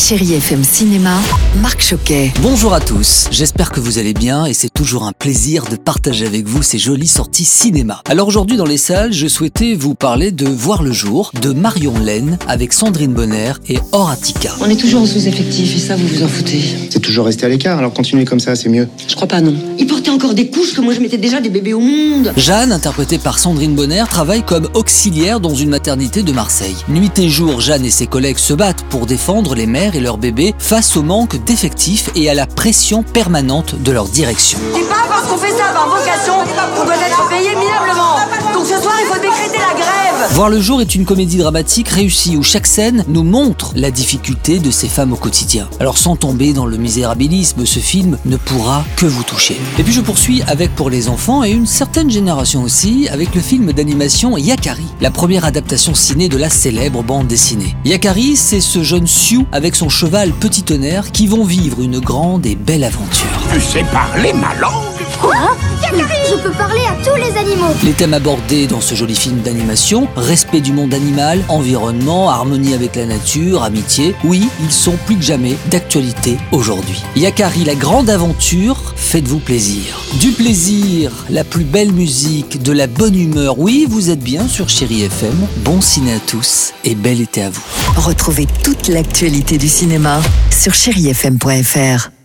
Chérie FM Cinéma, Marc Choquet. Bonjour à tous, j'espère que vous allez bien et c'est toujours un plaisir de partager avec vous ces jolies sorties cinéma. Alors aujourd'hui dans les salles, je souhaitais vous parler de Voir le jour de Marion Laine avec Sandrine Bonner et Horatica. On est toujours en sous-effectif et ça, vous vous en foutez. C'est toujours resté à l'écart, alors continuez comme ça, c'est mieux. Je crois pas, non. Il portait encore des couches que moi je mettais déjà des bébés au monde. Jeanne, interprétée par Sandrine Bonner, travaille comme auxiliaire dans une maternité de Marseille. Nuit et jour, Jeanne et ses collègues se battent pour défendre les mères et leurs bébés face au manque d'effectifs et à la pression permanente de leur direction. Voir le jour est une comédie dramatique réussie où chaque scène nous montre la difficulté de ces femmes au quotidien. Alors sans tomber dans le misérabilisme, ce film ne pourra que vous toucher. Et puis je poursuis avec pour les enfants et une certaine génération aussi avec le film d'animation Yakari, la première adaptation ciné de la célèbre bande dessinée. Yakari, c'est ce jeune Sioux avec son cheval Petit Tonnerre qui vont vivre une grande et belle aventure. Tu sais parler ma langue? Je peux parler à tous les animaux. Les thèmes abordés dans ce joli film d'animation, respect du monde animal, environnement, harmonie avec la nature, amitié, oui, ils sont plus que jamais d'actualité aujourd'hui. Yakari, la grande aventure, faites-vous plaisir. Du plaisir, la plus belle musique, de la bonne humeur, oui, vous êtes bien sur Chéri FM. Bon ciné à tous et bel été à vous. Retrouvez toute l'actualité du cinéma sur chérifm.fr.